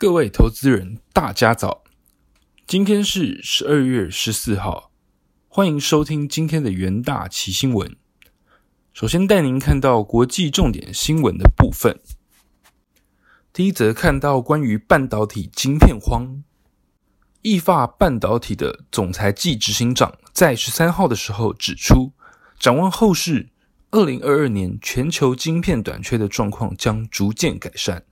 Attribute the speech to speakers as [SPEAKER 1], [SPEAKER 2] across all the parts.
[SPEAKER 1] 各位投资人，大家早！今天是十二月十四号，欢迎收听今天的元大奇新闻。首先带您看到国际重点新闻的部分。第一则看到关于半导体晶片荒，易发半导体的总裁暨执行长在十三号的时候指出，展望后市。二零二二年全球晶片短缺的状况将逐渐改善，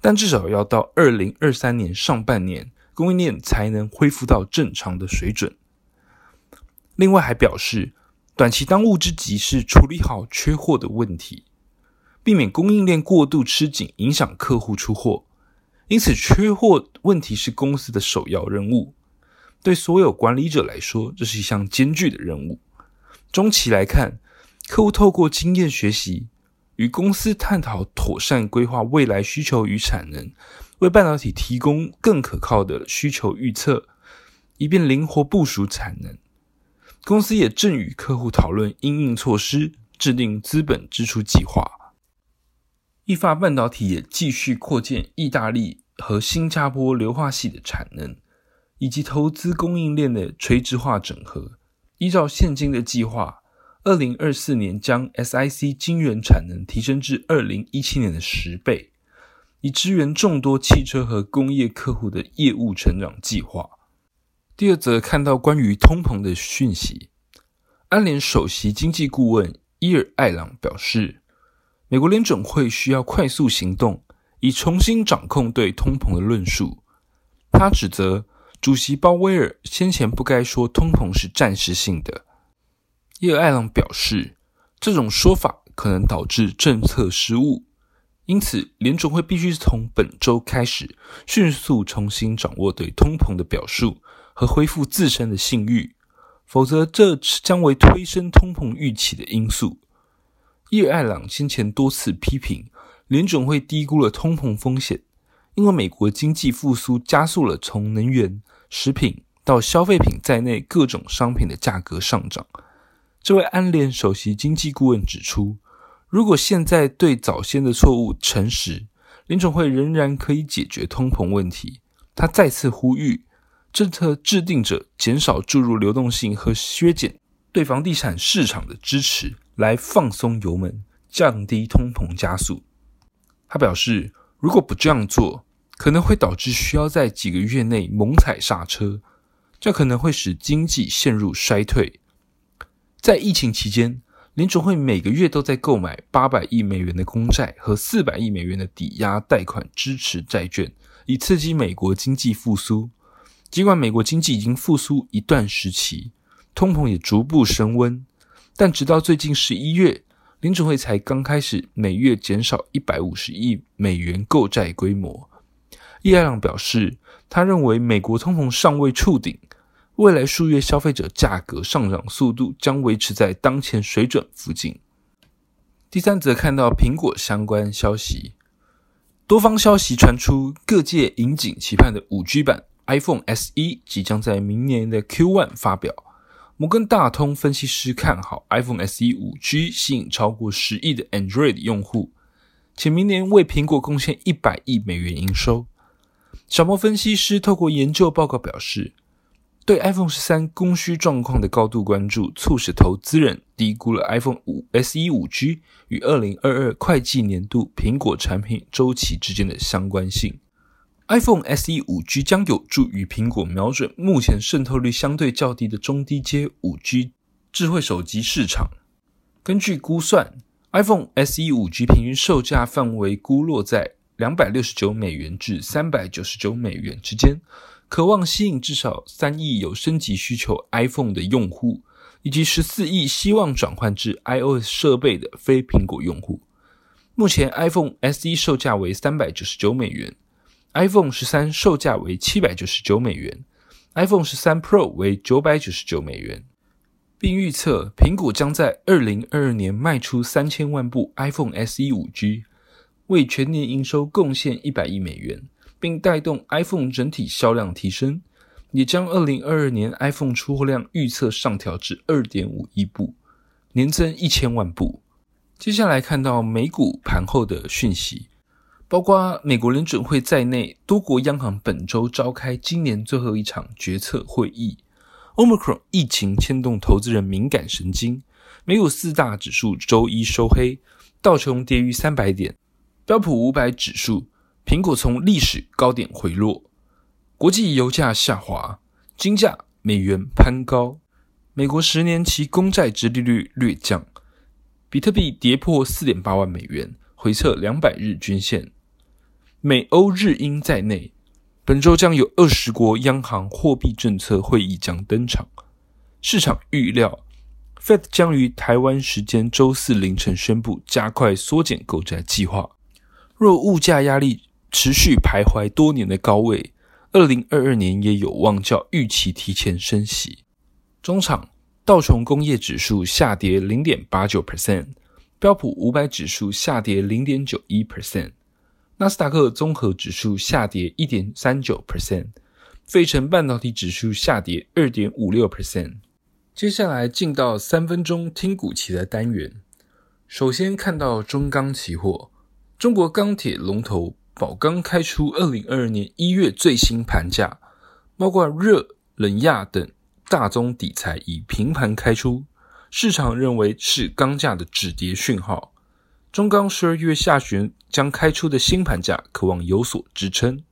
[SPEAKER 1] 但至少要到二零二三年上半年，供应链才能恢复到正常的水准。另外还表示，短期当务之急是处理好缺货的问题，避免供应链过度吃紧，影响客户出货。因此，缺货问题是公司的首要任务。对所有管理者来说，这是一项艰巨的任务。中期来看。客户透过经验学习，与公司探讨妥善规划未来需求与产能，为半导体提供更可靠的需求预测，以便灵活部署产能。公司也正与客户讨论应应措施，制定资本支出计划。易发半导体也继续扩建意大利和新加坡硫化系的产能，以及投资供应链的垂直化整合。依照现今的计划。二零二四年将 SiC 晶圆产能提升至二零一七年的十倍，以支援众多汽车和工业客户的业务成长计划。第二则看到关于通膨的讯息，安联首席经济顾问伊尔艾朗表示，美国联准会需要快速行动，以重新掌控对通膨的论述。他指责主席鲍威尔先前不该说通膨是暂时性的。叶尔艾朗表示，这种说法可能导致政策失误，因此联总会必须从本周开始迅速重新掌握对通膨的表述和恢复自身的信誉，否则这将为推升通膨预期的因素。叶尔艾朗先前多次批评联总会低估了通膨风险，因为美国经济复苏加速了从能源、食品到消费品在内各种商品的价格上涨。这位安联首席经济顾问指出，如果现在对早先的错误诚实，联总会仍然可以解决通膨问题。他再次呼吁政策制定者减少注入流动性和削减对房地产市场的支持，来放松油门，降低通膨加速。他表示，如果不这样做，可能会导致需要在几个月内猛踩刹车，这可能会使经济陷入衰退。在疫情期间，联储会每个月都在购买八百亿美元的公债和四百亿美元的抵押贷款支持债券，以刺激美国经济复苏。尽管美国经济已经复苏一段时期，通膨也逐步升温，但直到最近十一月，联储会才刚开始每月减少一百五十亿美元购债规模。叶爱朗表示，他认为美国通膨尚未触顶。未来数月消费者价格上涨速度将维持在当前水准附近。第三则看到苹果相关消息，多方消息传出，各界引颈期盼的五 G 版 iPhone SE 即将在明年的 Q1 发表。摩根大通分析师看好 iPhone SE 五 G 吸引超过十亿的 Android 用户，且明年为苹果贡献一百亿美元营收。小摩分析师透过研究报告表示。对 iPhone 十三供需状况的高度关注，促使投资人低估了 iPhone 五 SE 五 G 与二零二二会计年度苹果产品周期之间的相关性。iPhone SE 五 G 将有助于苹果瞄准目前渗透率相对较低的中低阶五 G 智慧手机市场。根据估算，iPhone SE 五 G 平均售价范围估落在两百六十九美元至三百九十九美元之间。渴望吸引至少三亿有升级需求 iPhone 的用户，以及十四亿希望转换至 iOS 设备的非苹果用户。目前 iPhone SE 售价为三百九十九美元，iPhone 十三售价为七百九十九美元，iPhone 十三 Pro 为九百九十九美元，并预测苹果将在二零二二年卖出三千万部 iPhone SE 五 G，为全年营收贡献一百亿美元。并带动 iPhone 整体销量提升，也将二零二二年 iPhone 出货量预测上调至二点五亿部，年增一千万部。接下来看到美股盘后的讯息，包括美国联准会在内，多国央行本周召开今年最后一场决策会议。Omicron 疫情牵动投资人敏感神经，美股四大指数周一收黑，道琼跌逾三百点，标普五百指数，苹果从历史高点回落，国际油价下滑，金价、美元攀高，美国十年期公债殖利率略降，比特币跌破四点八万美元，回测两百日均线。美欧日英在内，本周将有二十国央行货币政策会议将登场。市场预料，Fed 将于台湾时间周四凌晨宣布加快缩减购债计划。若物价压力持续徘徊多年的高位，二零二二年也有望较预期提前升息。中场，道琼工业指数下跌零点八九 percent，标普五百指数下跌零点九一 percent。纳斯达克综合指数下跌一点三九 percent，费城半导体指数下跌二点五六 percent。接下来进到三分钟听股期的单元。首先看到中钢期货，中国钢铁龙头宝钢开出二零二二年一月最新盘价，包括热、冷轧等大宗底材以平盘开出，市场认为是钢价的止跌讯号。中钢十二月下旬将开出的新盘价，渴望有所支撑。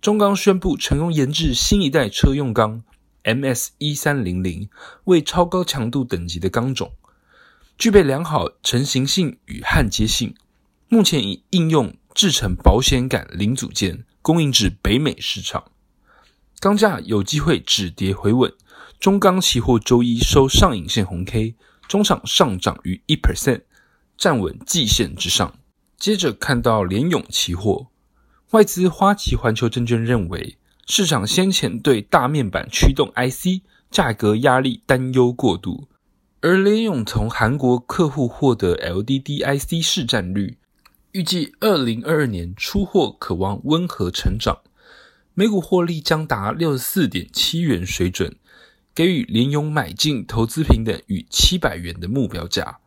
[SPEAKER 1] 中钢宣布成功研制新一代车用钢 MS 一三零零，为超高强度等级的钢种，具备良好成型性与焊接性。目前已应用制成保险杆零组件，供应至北美市场。钢价有机会止跌回稳。中钢期货周一收上影线红 K，中场上涨逾一 percent。站稳季线之上。接着看到联永期货，外资花旗环球证券认为，市场先前对大面板驱动 IC 价格压力担忧过度，而联永从韩国客户获得 LDDIC 市占率，预计二零二二年出货可望温和成长，每股获利将达六十四点七元水准，给予联永买进投资平等与七百元的目标价。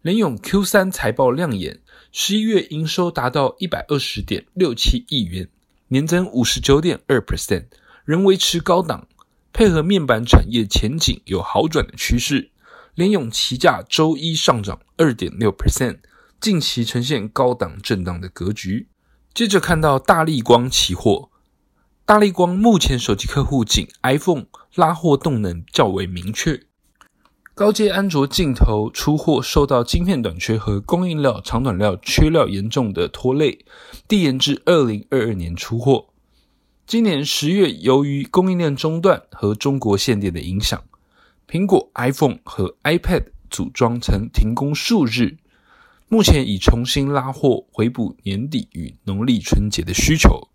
[SPEAKER 1] 联咏 Q 三财报亮眼，十一月营收达到一百二十点六七亿元，年增五十九点二 percent，仍维持高档。配合面板产业前景有好转的趋势，联咏期价周一上涨二点六 percent，近期呈现高档震荡的格局。接着看到大力光期货，大力光目前手机客户仅 iPhone 拉货动能较为明确。高阶安卓镜头出货受到晶片短缺和供应料长短料缺料严重的拖累，递延至二零二二年出货。今年十月，由于供应链中断和中国限电的影响，苹果 iPhone 和 iPad 组装曾停工数日，目前已重新拉货，回补年底与农历春节的需求。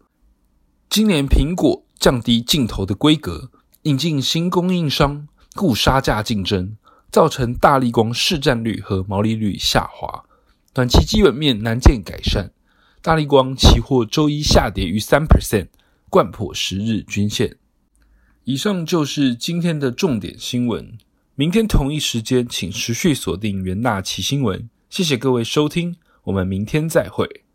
[SPEAKER 1] 今年苹果降低镜头的规格，引进新供应商，故杀价竞争。造成大力光市占率和毛利率下滑，短期基本面难见改善。大力光期货周一下跌逾三 percent，贯破十日均线。以上就是今天的重点新闻。明天同一时间，请持续锁定元大奇新闻。谢谢各位收听，我们明天再会。